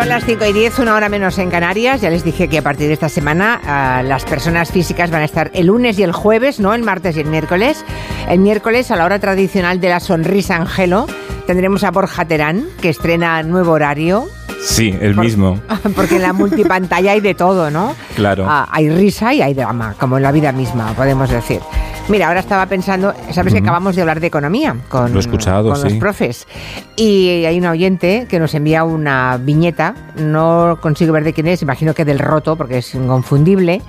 Son las 5 y 10, una hora menos en Canarias. Ya les dije que a partir de esta semana ah, las personas físicas van a estar el lunes y el jueves, no el martes y el miércoles. El miércoles, a la hora tradicional de la sonrisa angelo, tendremos a Borja Terán, que estrena nuevo horario. Sí, el mismo. Porque en la multipantalla hay de todo, ¿no? Claro. Ah, hay risa y hay drama, como en la vida misma, podemos decir. Mira, ahora estaba pensando, sabes que acabamos de hablar de economía con, Lo he escuchado, con los profes. Y hay un oyente que nos envía una viñeta, no consigo ver de quién es, imagino que del roto, porque es inconfundible,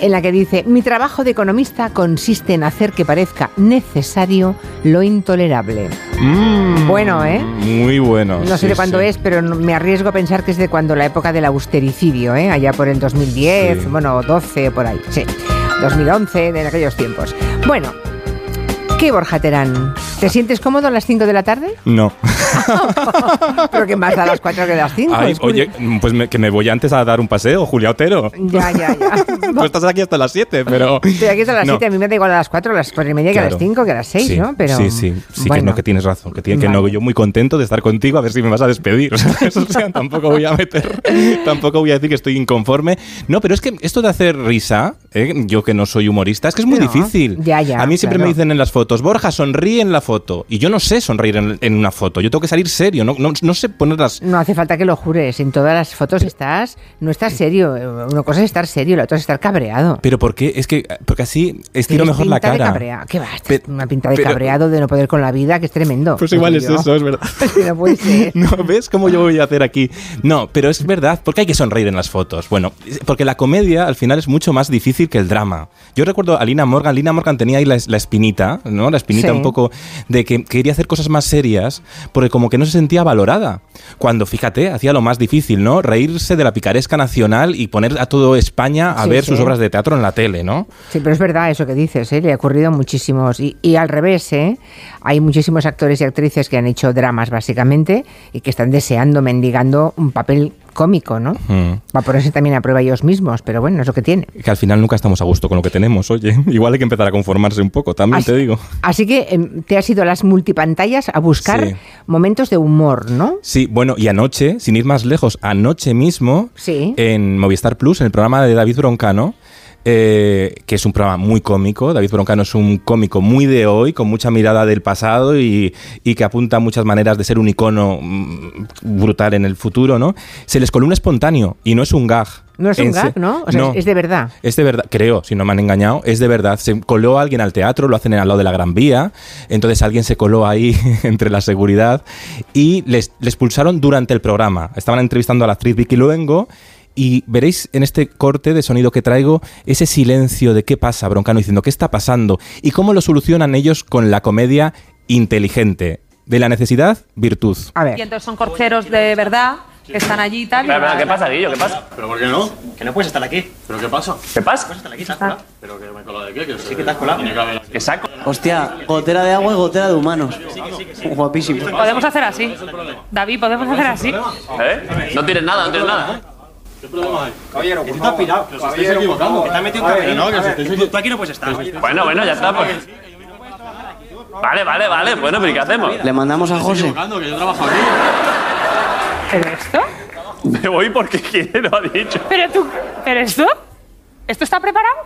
en la que dice, mi trabajo de economista consiste en hacer que parezca necesario lo intolerable. Mm, Bueno, ¿eh? Muy bueno. No sé sí, de cuándo sí. es, pero me arriesgo a pensar que es de cuando la época del austericidio, ¿eh? allá por el 2010, Sí. bueno, 12 por ahí, sí, 2011, de aquellos tiempos. Bueno, ¿qué Borja Terán? ¿Te sientes cómodo a las 5 de la tarde? No. Pero que más da a las 4 que a las 5. Ay, oye, pues me- que me voy antes a dar un paseo, Julia Otero. Ya, ya, ya. Tú estás aquí hasta las 7, pero... Estoy aquí hasta las No. 7, a mí me da igual a las 4, a las 4 y media que a las Claro. 5, que a las 6, sí, ¿no? Pero, sí, sí, sí que bueno. no, que tienes razón, que, tiene, que Vale. no, yo muy contento de estar contigo, a ver si me vas a despedir. O sea, tampoco voy a meter, tampoco voy a decir que estoy inconforme. No, pero es que esto de hacer risa, ¿eh? yo que no soy humorista, es que es muy No, difícil. ya, ya, a mí siempre claro. me dicen en las fotos, Borja, sonríe en la foto, y yo no sé sonreír en, en una foto, yo tengo que salir serio, no, no, no sé poner las... No hace falta que lo jures, en todas las fotos estás, no estás serio, una cosa es estar serio, la otra es estar cabreado. Pero ¿por qué? Es que, porque así estiro mejor la pinta de cara. cabrea- ¿Qué va? Una pinta de pero- cabreado de no poder con la vida, que es tremendo. Pues igual es yo. eso, es verdad. Que no puede ser. No, ¿ves cómo yo voy a hacer aquí? No, pero es verdad, porque hay que sonreír en las fotos. Bueno, porque la comedia al final es mucho más difícil que el drama. Yo recuerdo a Lina Morgan, Lina Morgan tenía ahí la, la espinita, ¿no? La espinita Sí. un poco de que quería hacer cosas más serias, porque como que no se sentía valorada. Cuando, fíjate, hacía lo más difícil, ¿no? Reírse de la picaresca nacional y poner a todo España a Sí, ver sí. sus obras de teatro en la tele, ¿no? Sí, pero es verdad eso que dices, ¿eh? le ha ocurrido muchísimos. Y, y al revés, ¿eh? hay muchísimos actores y actrices que han hecho dramas básicamente y que están deseando, mendigando un papel cómico, ¿no? Mm. Va a ponerse también a prueba ellos mismos, pero bueno, es lo que tiene. Que al final nunca estamos a gusto con lo que tenemos, oye. Igual hay que empezar a conformarse un poco, también Así, te digo. así que em, te has ido a las multipantallas a buscar Sí. momentos de humor, ¿no? Sí, bueno, y anoche, sin ir más lejos, anoche mismo, Sí. en Movistar Plus, en el programa de David Broncano, eh, que es un programa muy cómico. David Broncano es un cómico muy de hoy, con mucha mirada del pasado y, y que apunta a muchas maneras de ser un icono mm, brutal en el futuro, ¿no? Se les coló un espontáneo y no es un gag. No es un gag, ¿no? O sea, es- es de verdad. Es de verdad, creo, si no me han engañado, es de verdad. Se coló alguien al teatro, lo hacen al lado de la Gran Vía, entonces alguien se coló ahí entre la seguridad y les, les pulsaron durante el programa. Estaban entrevistando a la actriz Vicky Luengo y veréis en este corte de sonido que traigo ese silencio de qué pasa, Broncano diciendo qué está pasando y cómo lo solucionan ellos con la comedia inteligente. De la necesidad, virtud. A ver. Y entonces son corcheros de verdad que están allí y tal. la- ¿qué pasa, Guillo? ¿Qué pasa? ¿Pero por qué no? Que no puedes estar aquí. ¿Pero qué pasa? ¿Qué pasa? ¿Puedes estar aquí? ¿Pero que me he colado de qué? Que sí que te has colado. ¿Qué saco? Hostia, gotera de agua y gotera de humanos. Guapísimo. Podemos hacer así. David, podemos hacer así. ¿Eh? No tienes nada, no tienes nada. ¿Qué problema hay? Caballero, que tú te has pirado. Que os estáis equivocando. Que te has metido un Que camerino. no, que os estáis Tú, tú aquí no puedes estar. Bueno, bueno, ya está, pues. Vale, vale, vale. Bueno, pero ¿y qué hacemos? Le mandamos a José. equivocando, que yo trabajo aquí. ¿Pero esto? Me voy porque quiero, ha dicho. ¿Pero tú? ¿Pero esto? ¿Esto está preparado?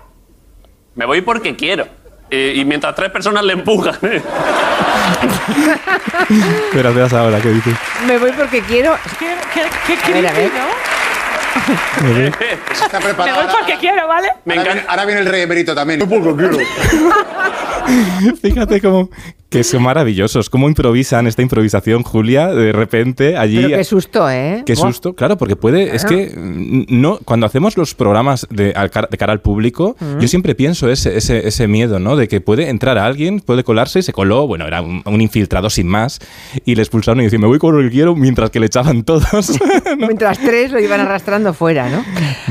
Me voy porque quiero. Eh, y mientras tres personas le empujan. ¿eh? Pero ahora, ¿qué dices? Me voy porque quiero. ¿Qué, qué, qué a ver. creepy, ¿no? Está Me preparado. voy porque quiero, ¿vale? Me Ahora viene, encanta. ahora viene el rey emérito también. Fíjate cómo que son maravillosos, cómo improvisan esta improvisación, Julia, de repente allí. Pero qué susto, ¿eh? Qué Buah. susto, claro, porque puede, es Claro. que mm, no, cuando hacemos los programas de, de cara al público, yo siempre pienso ese, ese, ese miedo, ¿no? De que puede entrar alguien, puede colarse, y se coló, bueno, era un, un infiltrado sin más, y le expulsaron y decían, me voy con el quiero, mientras que le echaban todos. ¿no? Mientras tres lo iban arrastrando fuera, ¿no?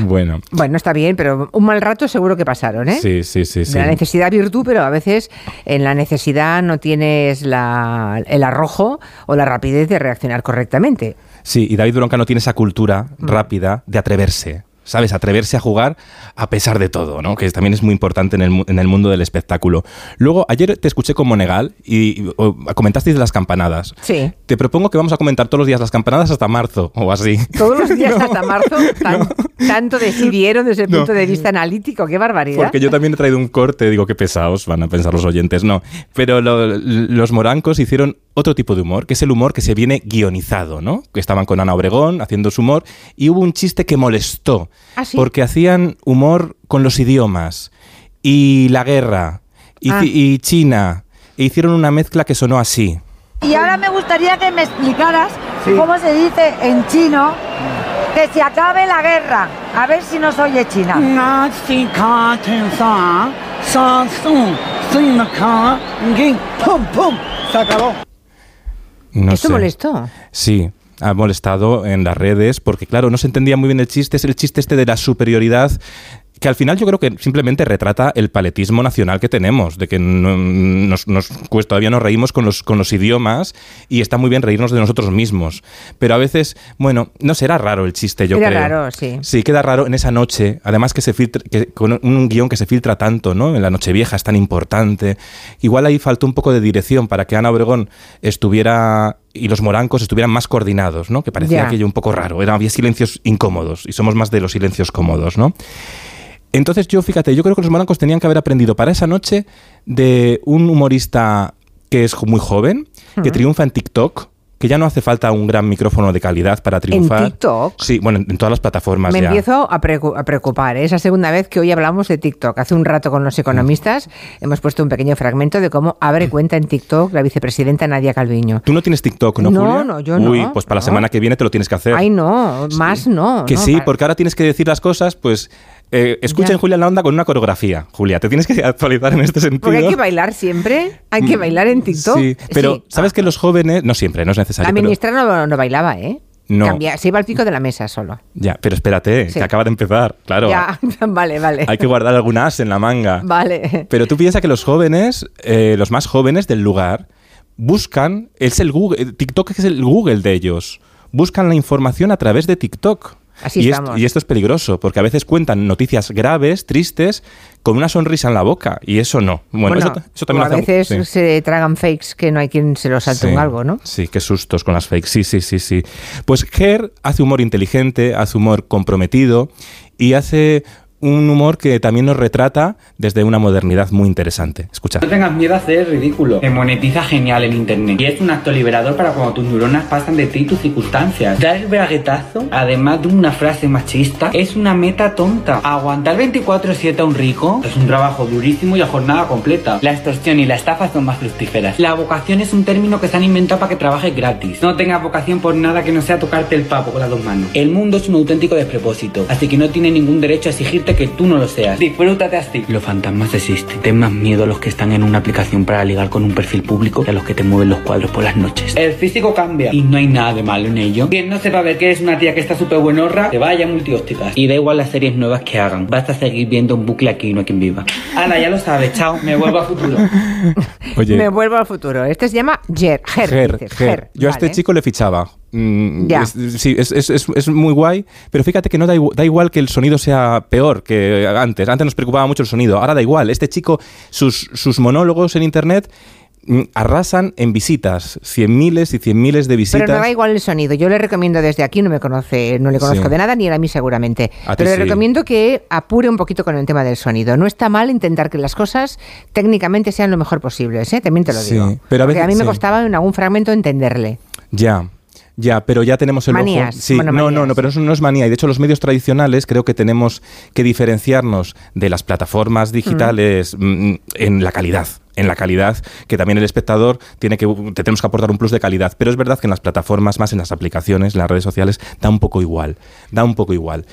Bueno, Bueno, está bien, pero un mal rato seguro que pasaron, ¿eh? sí, sí, sí, sí. De la necesidad virtud, pero a veces en la necesidad no tienes la, el arrojo o la rapidez de reaccionar correctamente. Sí, y David Bronca no tiene esa cultura rápida de atreverse. ¿Sabes? Atreverse a jugar a pesar de todo, ¿no? Que también es muy importante en el, en el mundo del espectáculo. Luego, ayer te escuché con Monegal y, y, o, comentasteis de las campanadas. Sí. Te propongo que vamos a comentar todos los días las campanadas hasta marzo o así. Todos los días hasta marzo, tan- tanto decidieron desde el No. punto de vista analítico, qué barbaridad. Porque yo también he traído un corte, digo, qué pesados van a pensar los oyentes. No, pero lo- los morancos hicieron otro tipo de humor, que es el humor que se viene guionizado, ¿no? Que estaban con Ana Obregón haciendo su humor y hubo un chiste que molestó, ¿Ah, sí? porque hacían humor con los idiomas y la guerra y, Ah. y China e hicieron una mezcla que sonó así. Y ahora me gustaría que me explicaras cómo se dice en chino que se acabe la guerra. A ver si nos oye China. ¡Pum, pum! Se acabó. No ¿Esto sé. molestó? Sí, ha molestado en las redes porque, claro, no se entendía muy bien el chiste. Es el chiste este de la superioridad que al final yo creo que simplemente retrata el paletismo nacional que tenemos, de que no- nos, nos- pues todavía nos reímos con los, con los idiomas y está muy bien reírnos de nosotros mismos. Pero a veces, bueno, no será raro el chiste, yo creo. raro, sí. Sí, queda raro en esa noche, además que se filtra, que, con un guion que se filtra tanto, ¿no? En la Nochevieja es tan importante. Igual ahí faltó un poco de dirección para que Ana Obregón estuviera y los morancos estuvieran más coordinados, ¿no? Que parecía aquello un poco raro. Era, había silencios incómodos y somos más de los silencios cómodos, ¿no? Entonces yo, fíjate, yo creo que los morancos tenían que haber aprendido para esa noche de un humorista que es muy joven, que triunfa en TikTok, que ya no hace falta un gran micrófono de calidad para triunfar. TikTok? Sí, bueno, en, en todas las plataformas Me ya. empiezo a, preocu- a preocupar. ¿eh? Es la segunda vez que hoy hablamos de TikTok. Hace un rato con los economistas hemos puesto un pequeño fragmento de cómo abre cuenta en TikTok la vicepresidenta Nadia Calviño. Tú no tienes TikTok, ¿no, No, Julia? no, yo Uy, no, pues para la semana que viene te lo tienes que hacer. Ay, no, más no. que no, sí, para- porque ahora tienes que decir las cosas, pues... eh, escuchen Ya. Julia en la onda con una coreografía. Julia, te tienes que actualizar en este sentido. Porque hay que bailar siempre. Hay que bailar en TikTok. Sí, pero Sí. ¿sabes que los jóvenes... No siempre, no es necesario. La pero- ministra no, no bailaba, ¿eh? No. Cambia- se iba al pico de la mesa solo. Ya, pero espérate, Sí. que acaba de empezar. Claro, Ya, vale, vale. hay que guardar algún as en la manga. Vale. Pero tú piensas que los jóvenes, eh, los más jóvenes del lugar, buscan, es el Google, TikTok es el Google de ellos. Buscan la información a través de TikTok. Así y, estamos. y esto es peligroso, porque a veces cuentan noticias graves, tristes, con una sonrisa en la boca. Y eso no. Bueno, eso, eso también o a veces sí. se tragan fakes que no hay quien se los salte un algo, ¿no? Sí, qué sustos con las fakes. Sí, sí, sí, sí. Pues Ger hace humor inteligente, hace humor comprometido y hace un humor que también nos retrata desde una modernidad muy interesante. Escucha. No tengas miedo a el ridículo. Te monetiza genial en internet. Y es un acto liberador para cuando tus neuronas pasan de ti y tus circunstancias. Dar el braguetazo, además de una frase machista, es una meta tonta. Aguantar 24-7 a un rico es un trabajo durísimo y a jornada completa. La extorsión y la estafa son más fructíferas. La vocación es un término que se han inventado para que trabajes gratis. No tengas vocación por nada que no sea tocarte el papo con las dos manos. El mundo es un auténtico despropósito, así que no tiene ningún derecho a que tú no lo seas. Disfrútate así. Los fantasmas existen. Ten más miedo a los que están en una aplicación para ligar con un perfil público que a los que te mueven los cuadros por las noches. El físico cambia y no hay nada de malo en ello. Quien no sepa ver que eres una tía que está súper buenorra, te vaya a multiópticas. Y da igual las series nuevas que hagan. Basta seguir viendo un bucle aquí y no hay quien viva. Ana, ya lo sabes. Chao. Me vuelvo a futuro. Oye, Me vuelvo al futuro. Este se llama Ger. Ger. Ger, dices, Ger. Ger. Yo a este chico le fichaba. Mm, Ya. es- sí, es, es- es- es muy guay, pero fíjate que no da, igu- da igual que el sonido sea peor que antes. Antes nos preocupaba mucho el sonido, ahora da igual. Este chico, sus, sus monólogos en internet mm, arrasan en visitas, cien miles y cien miles de visitas. Pero no da igual el sonido. Yo le recomiendo desde aquí, no me conoce, no le conozco Sí. de nada, ni él a mí seguramente. A Pero le sí. recomiendo que apure un poquito con el tema del sonido. No está mal intentar que las cosas técnicamente sean lo mejor posibles, ¿eh? también te lo Sí, digo. pero a Porque veces- mí me costaba en algún fragmento entenderle. Ya. Ya, pero ya tenemos el Manías, ojo. Sí, bueno, no, no, manías. no, pero eso no es manía. Y de hecho, los medios tradicionales creo que tenemos que diferenciarnos de las plataformas digitales mm, en la calidad. En la calidad que también el espectador tiene que te tenemos que aportar un plus de calidad. Pero es verdad que en las plataformas, más en las aplicaciones, en las redes sociales, da un poco igual. Da un poco igual.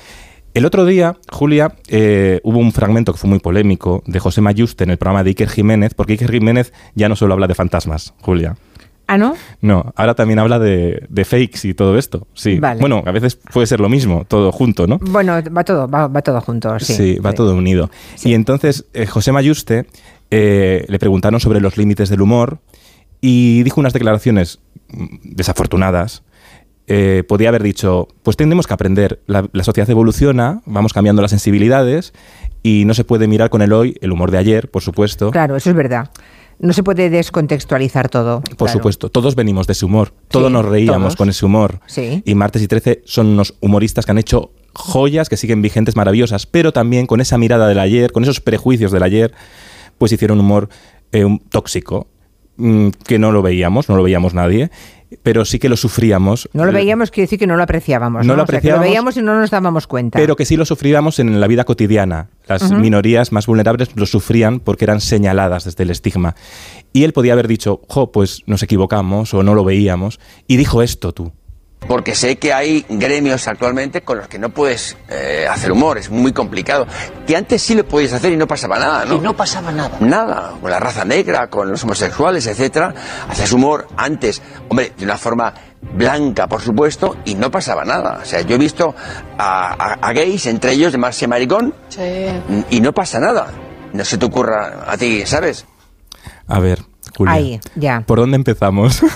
El otro día, Julia, eh, hubo un fragmento que fue muy polémico de José Mayuste en el programa de Iker Jiménez, porque Iker Jiménez ya no solo habla de fantasmas, Julia. ¿Ah, no? No, ahora también habla de, de fakes y todo esto. Sí. Vale. Bueno, a veces puede ser lo mismo, todo junto, ¿no? Bueno, va todo, va, va todo junto, sí. va todo unido. Y entonces eh, José Mayuste eh, le preguntaron sobre los límites del humor y dijo unas declaraciones mm, desafortunadas eh, podía haber dicho, pues tenemos que aprender, la, la sociedad evoluciona, vamos cambiando las sensibilidades y no se puede mirar con el hoy el humor de ayer, por supuesto. Claro, eso es verdad. No se puede descontextualizar todo. Por claro. supuesto, todos venimos de ese humor, todos Sí, nos reíamos todos. con ese humor. Sí. Y Martes y 13 son unos humoristas que han hecho joyas que siguen vigentes, maravillosas, pero también con esa mirada del ayer, con esos prejuicios del ayer, pues hicieron humor eh, tóxico, que no lo veíamos, no lo veíamos nadie, pero sí que lo sufríamos. No lo veíamos, quiere decir que no lo apreciábamos. No No, lo O sea, que apreciábamos, veíamos y no nos dábamos cuenta. Pero que sí lo sufríamos en la vida cotidiana. Las minorías más vulnerables lo sufrían porque eran señaladas desde el estigma. Y él podía haber dicho, jo, pues nos equivocamos o no lo veíamos. Y dijo esto tú. Porque sé que hay gremios actualmente con los que no puedes eh, hacer humor, es muy complicado. Que antes sí lo podías hacer y no pasaba nada, ¿no? Y no pasaba nada. Nada, con la raza negra, con los homosexuales, etcétera. Hacías humor antes, hombre, de una forma blanca, por supuesto, y no pasaba nada. O sea, yo he visto a, a- a gays, entre ellos de Marcia Maricón, y no pasa nada. No se te ocurra a ti, ¿sabes? A ver, Julia. Ahí, ya. ¿Por dónde empezamos?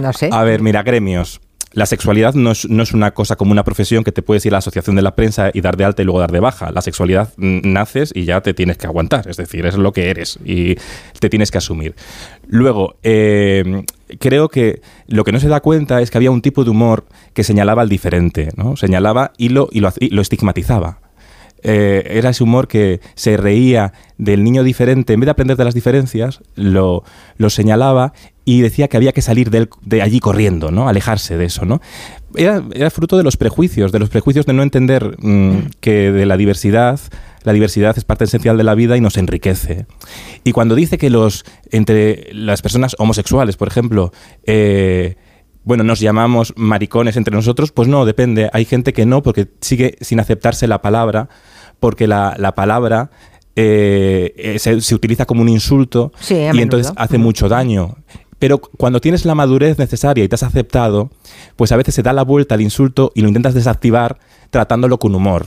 No sé. A ver, mira, gremios. La sexualidad no es, no es una cosa como una profesión que te puedes ir a la asociación de la prensa y dar de alta y luego dar de baja. La sexualidad mm, naces y ya te tienes que aguantar, es decir, es lo que eres y te tienes que asumir. Luego, eh, creo que lo que no se da cuenta es que había un tipo de humor que señalaba al diferente, ¿no? Señalaba y lo, y lo, hac- y lo estigmatizaba. Eh, era ese humor que se reía del niño diferente, en vez de aprender de las diferencias, lo, lo señalaba y decía que había que salir de, allí corriendo, ¿no? Alejarse de eso, ¿no? Era, era fruto de los prejuicios, de los prejuicios de no entender mm, que de la diversidad, la diversidad es parte esencial de la vida y nos enriquece. Y cuando dice que los entre las personas homosexuales, por ejemplo, eh, bueno, nos llamamos maricones entre nosotros, pues no, depende. Hay gente que no, porque sigue sin aceptarse la palabra, porque la, la palabra eh, eh, se, se utiliza como un insulto Sí, y entonces hace mucho daño. Pero cuando tienes la madurez necesaria y te has aceptado, pues a veces se da la vuelta al insulto y lo intentas desactivar tratándolo con humor.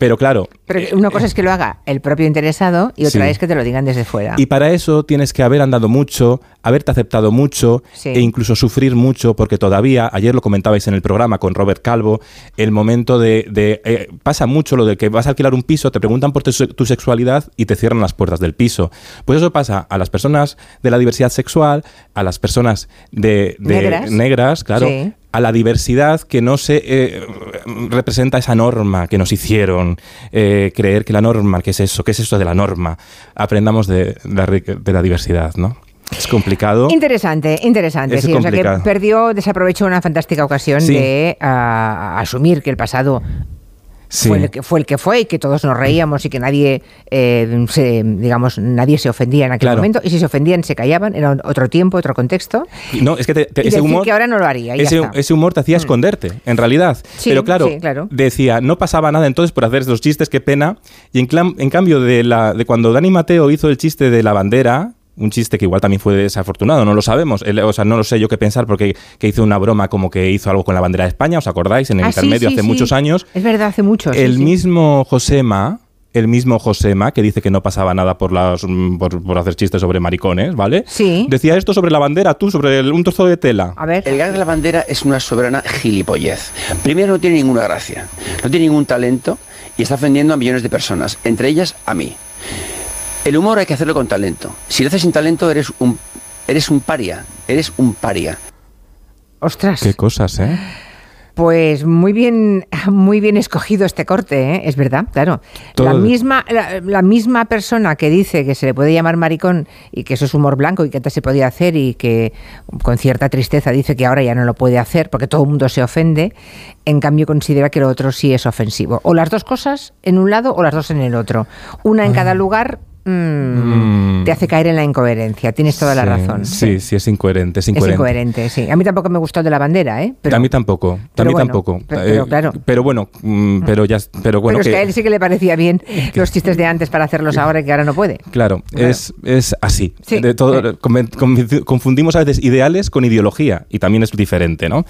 Pero claro, Pero una cosa es que lo haga el propio interesado y otra Sí. es que te lo digan desde fuera. Y para eso tienes que haber andado mucho, haberte aceptado mucho Sí. e incluso sufrir mucho, porque todavía, ayer lo comentabais en el programa con Robert Calvo, el momento de... de, eh, pasa mucho lo de que vas a alquilar un piso, te preguntan por tu, se- tu sexualidad y te cierran las puertas del piso. Pues eso pasa a las personas de la diversidad sexual, a las personas de, de- Negras. negras, claro, Sí. A la diversidad que no se eh, representa esa norma que nos hicieron eh, creer que la norma, ¿qué es eso? ¿Qué es eso de la norma? Aprendamos de, la, de la diversidad, ¿no? Es complicado. Interesante, interesante. Es sí, o sea que perdió, desaprovechó una fantástica ocasión Sí. de ah, asumir que el pasado Sí. fue, el que, fue el que fue y que todos nos reíamos y que nadie, eh, se, digamos, nadie se ofendía en aquel Claro. momento. Y si se ofendían, se callaban. Era otro tiempo, otro contexto. No, es que te- te- y ese decir humor. que ahora no lo haría. y ya Ese, está. Mm. ese humor te hacía esconderte, en realidad. Sí, Pero claro, sí, claro. decía, no pasaba nada entonces por hacer esos chistes, qué pena. Y en, en cambio, de, la, de cuando Dani Mateo hizo el chiste de la bandera, un chiste que igual también fue desafortunado, no lo sabemos. Él- o sea, no lo sé yo qué pensar porque que hizo una broma como que hizo algo con la bandera de España, ¿os acordáis? En el Ah, intermedio sí, hace sí. muchos años. Es verdad, hace mucho. sí, el sí. mismo Josema, el mismo Josema, que dice que no pasaba nada por, las, mm, por, por hacer chistes sobre maricones, ¿vale? Sí. Decía esto sobre la bandera, tú, sobre el- un trozo de tela. A ver. El gag de la bandera es una soberana gilipollez. Primero, no tiene ninguna gracia, no tiene ningún talento y está ofendiendo a millones de personas, entre ellas a mí. El humor hay que hacerlo con talento. Si lo haces sin talento, eres un, eres un paria. Eres un paria. Ostras. Qué cosas, ¿eh? Pues muy bien, muy bien escogido este corte, ¿eh? es verdad, claro. Todo La misma, la, la misma persona que dice que se le puede llamar maricón y que eso es humor blanco y que antes se podía hacer y que con cierta tristeza dice que ahora ya no lo puede hacer porque todo el mundo se ofende, en cambio considera que lo otro sí es ofensivo. O las dos cosas en un lado o las dos en el otro. Una en cada lugar mm, Mm. te hace caer en la incoherencia. Tienes toda la razón. Sí, sí, es incoherente, es Es incoherente. incoherente, sí. A mí tampoco me gustó de la bandera, ¿eh? a mí tampoco, a mí bueno, tampoco. pero- pero Eh, claro. pero bueno, mm, pero ya, pero bueno Pero es que, que- a él sí que le parecía bien los chistes de antes para hacerlos ahora y que ahora no puede. Claro, Claro. Es, es así. Sí. De todo, conven- confundimos a veces ideales con ideología y también es diferente, ¿no?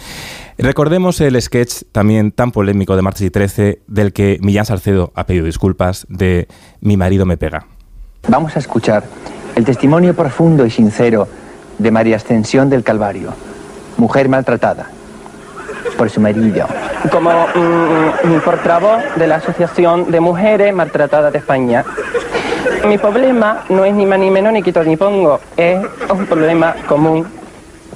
Recordemos el sketch también tan polémico de Martes y 13 del que Millán Salcedo ha pedido disculpas de Mi marido me pega. Vamos a escuchar el testimonio profundo y sincero de María Ascensión del Calvario, mujer maltratada, por su marido. Como mm, mm, portavoz de la Asociación de Mujeres Maltratadas de España. Mi problema no es ni más ni menos ni quito ni pongo, es un problema común,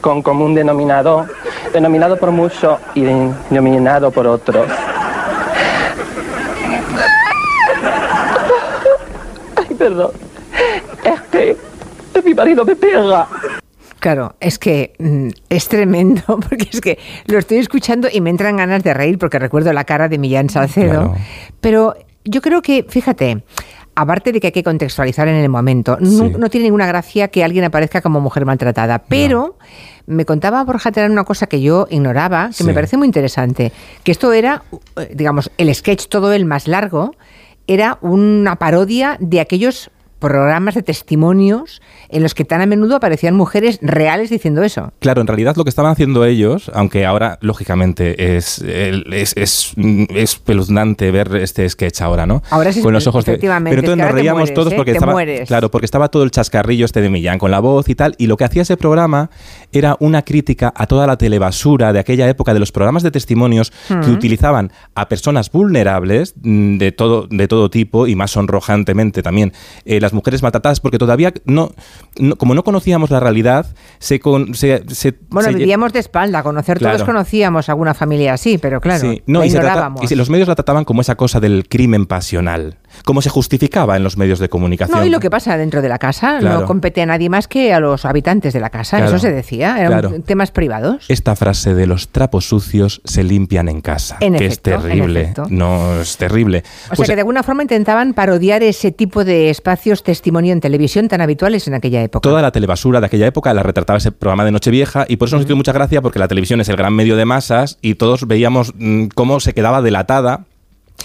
con común denominador, denominado por muchos y denominado por otros. Perdón. Es que mi marido me pega. Claro, es que mm, es tremendo, porque es que lo estoy escuchando y me entran ganas de reír porque recuerdo la cara de Millán Salcedo. Claro. Pero yo creo que, fíjate, aparte de que hay que contextualizar en el momento, no, no tiene ninguna gracia que alguien aparezca como mujer maltratada. Pero me contaba Borja Terán una cosa que yo ignoraba, que me parece muy interesante, que esto era, eh, digamos, el sketch todo el más largo, era una parodia de aquellos programas de testimonios en los que tan a menudo aparecían mujeres reales diciendo eso. Claro, en realidad lo que estaban haciendo ellos, aunque ahora lógicamente es, es, es, es espeluznante ver este sketch ahora, ¿no? Ahora sí, con los ojos de. efectivamente, Pero entonces nos reíamos mueres, todos ¿eh? porque estaba, mueres. claro, porque estaba todo el chascarrillo este de Millán con la voz y tal, y lo que hacía ese programa era una crítica a toda la telebasura de aquella época de los programas de testimonios que Mm. utilizaban a personas vulnerables mm, de todo de todo tipo y más sonrojantemente también eh, las mujeres maltratadas porque todavía no, no- como no conocíamos la realidad se con- se, se- Bueno, se vivíamos de espalda, conocer todos conocíamos alguna familia así, pero claro, Sí, no, la y, ignorábamos. y los medios la trataban como esa cosa del crimen pasional, como se justificaba en los medios de comunicación. No, y lo que pasa dentro de la casa Claro. no compete a nadie más que a los habitantes de la casa, Claro. eso se decía, eran Claro. temas privados. Esta frase de los trapos sucios se limpian en casa, En que efecto, es terrible, no es terrible. O Pues, sea que de alguna forma intentaban parodiar ese tipo de espacios testimonio en televisión tan habituales en aquella época. Toda la telebasura de aquella época la retrataba ese programa de Nochevieja y por eso nos hizo mucha gracia porque la televisión es el gran medio de masas y todos veíamos mm, cómo se quedaba delatada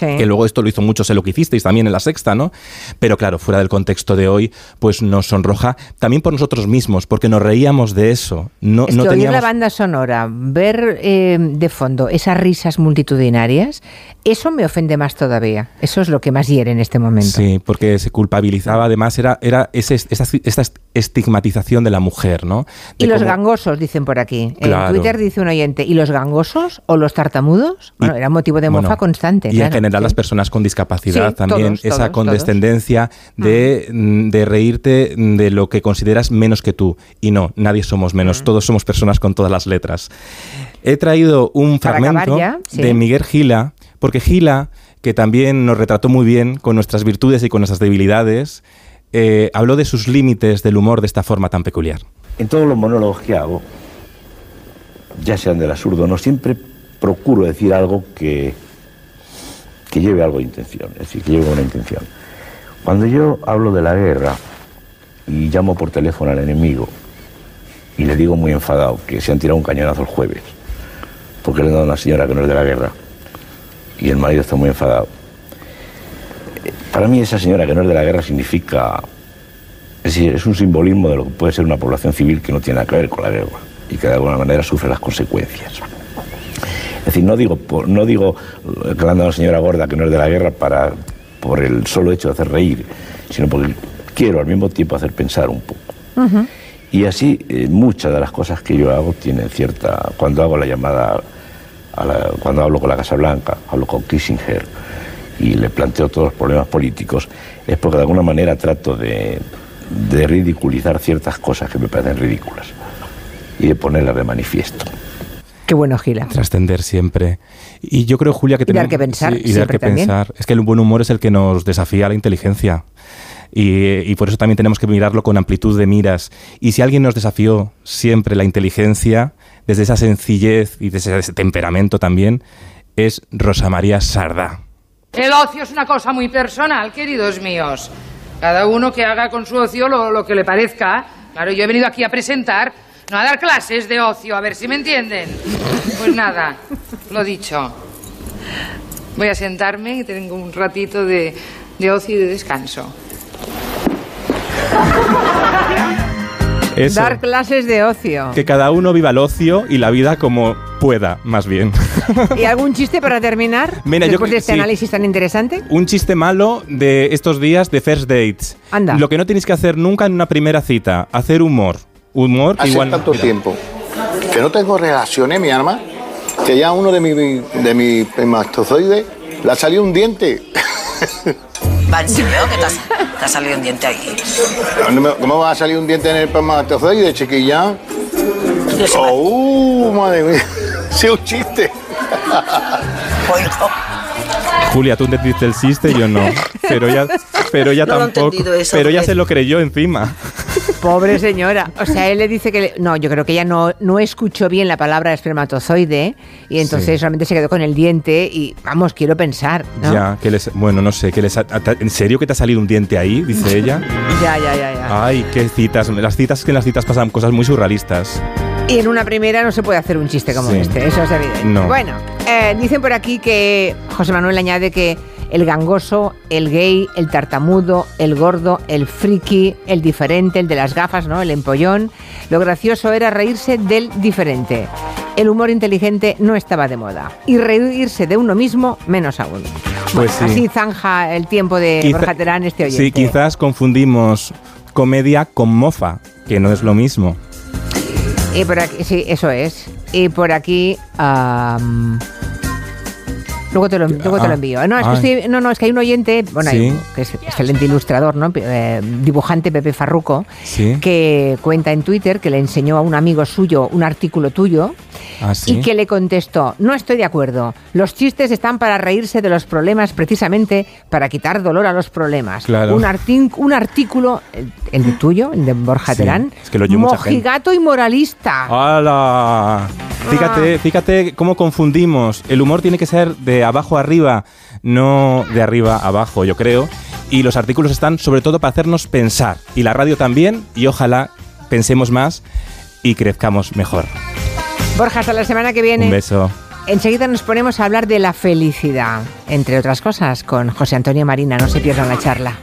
Sí. que luego esto lo hizo mucho sé lo que hicisteis también en la sexta, ¿no? Pero claro, fuera del contexto de hoy, pues nos sonroja también por nosotros mismos, porque nos reíamos de eso. No, Es no que oír teníamos... la banda sonora, ver eh, de fondo esas risas multitudinarias, eso me ofende más todavía. Eso es lo que más hiere en este momento. Sí, porque se culpabilizaba, además era, era ese, esta, esta estigmatización de la mujer, ¿no? Y De los cómo- gangosos, dicen por aquí. Claro. En Twitter dice un oyente, ¿y los gangosos o los tartamudos? Bueno, era motivo de mofa Bueno, constante. Y en general las personas con discapacidad Sí, también, todos, esa todos, condescendencia De, mm, de reírte de lo que consideras menos que tú. Y no, nadie somos menos, todos somos personas con todas las letras. He traído un Para fragmento acabar ya, sí. de Miguel Gila, porque Gila, que también nos retrató muy bien con nuestras virtudes y con nuestras debilidades, eh, habló de sus límites del humor de esta forma tan peculiar. En todos los monólogos que hago, ya sean del absurdo no, siempre procuro decir algo que, que lleve algo de intención, es decir, que lleve una intención. Cuando yo hablo de la guerra y llamo por teléfono al enemigo y le digo muy enfadado que se han tirado un cañonazo el jueves, porque le han dado a una señora que no es de la guerra y el marido está muy enfadado. Para mí esa señora que no es de la guerra significa es decir, es un simbolismo de lo que puede ser una población civil que no tiene nada que ver con la guerra y que de alguna manera sufre las consecuencias. Es decir, no digo, no digo eh, han dado a una señora gorda que no es de la guerra para, por el solo hecho de hacer reír, sino porque quiero al mismo tiempo hacer pensar un poco. Y así eh, muchas de las cosas que yo hago tienen cierta... Cuando hago la llamada, a la- cuando hablo con la Casa Blanca, hablo con Kissinger y le planteo todos los problemas políticos, es porque de alguna manera trato de, de ridiculizar ciertas cosas que me parecen ridículas y de ponerlas de manifiesto. Qué bueno, Gila. Trascender siempre. Y yo creo, Julia, que Y dar tenemos que pensar, sí, y dar que también. pensar. Es que el buen humor es el que nos desafía la inteligencia. Y, y por eso también tenemos que mirarlo con amplitud de miras. Y si alguien nos desafió siempre la inteligencia, desde esa sencillez y desde ese temperamento también, es Rosa María Sardá. El ocio es una cosa muy personal, queridos míos. Cada uno que haga con su ocio lo, lo que le parezca. Claro, yo he venido aquí a presentar, a dar clases de ocio, a ver si me entienden. Pues nada, lo dicho. Voy a sentarme y tengo un ratito de, de ocio y de descanso. Eso. Dar clases de ocio. Que cada uno viva el ocio y la vida como pueda, más bien. ¿Y algún chiste para terminar? Mira, yo Después creo- de este sí. análisis tan interesante. Un chiste malo de estos días de first dates. Anda. Lo que no tenéis que hacer nunca en una primera cita, hacer humor. Humor Hace igual. tanto Mira. tiempo que no tengo relaciones, mi alma, que ya uno de mi, de mi espermatozoides le ha salido un diente. Va, en serio, que te, ha salido un diente ahí. ¿Dónde me- ¿Cómo va a salir un diente en el espermatozoide, chiquilla? ¡Oh, madre mía! Sí, un chiste. Julia, tú entendiste el chiste, yo no. Pero ella, pero No he tampoco. eso, pero ella Julia. se lo creyó encima. Pobre señora. O sea, él le dice que... le- no, yo creo que ella no, no escuchó bien la palabra espermatozoide y entonces Sí. solamente se quedó con el diente y, vamos, quiero pensar, ¿no? Ya, que les, bueno, no sé, que les ¿en serio que te ha salido un diente ahí? Dice ella. Ya, ya, ya, ya. Ay, qué citas. Las citas que en las citas pasan cosas muy surrealistas. Y en una primera no se puede hacer un chiste como Sí. este, eso es evidente. No. Bueno, eh, dicen por aquí que José Manuel añade que el gangoso, el gay, el tartamudo, el gordo, el friki, el diferente, el de las gafas, ¿no? El empollón. Lo gracioso era reírse del diferente. El humor inteligente no estaba de moda. Y reírse de uno mismo, menos aún. Pues sí. Así zanja el tiempo de Quizá- Borja Terán, este oyente. Sí, quizás confundimos comedia con mofa, que no es lo mismo. Y por aquí, sí, eso es. Y por aquí. Luego te lo, luego te Ah, lo envío. No, es que, ay. estoy- no, no, es que hay un oyente, bueno, hay Sí. un- que es excelente ilustrador, ¿no? Eh, dibujante Pepe Farruco, Sí. que cuenta en Twitter que le enseñó a un amigo suyo un artículo tuyo Ah, sí. y que le contestó, no estoy de acuerdo, los chistes están para reírse de los problemas precisamente para quitar dolor a los problemas. Claro. Un, un artículo, el, el de tuyo, el de Borja Terán, es que lo mojigato y moralista. ¡Hala! Fíjate, fíjate cómo confundimos. El humor tiene que ser de abajo arriba, no de arriba abajo, yo creo. Y los artículos están sobre todo para hacernos pensar. Y la radio también, y ojalá pensemos más y crezcamos mejor. Borja, hasta la semana que viene. Un beso. Enseguida nos ponemos a hablar de la felicidad, entre otras cosas, con José Antonio Marina. No se pierdan la charla.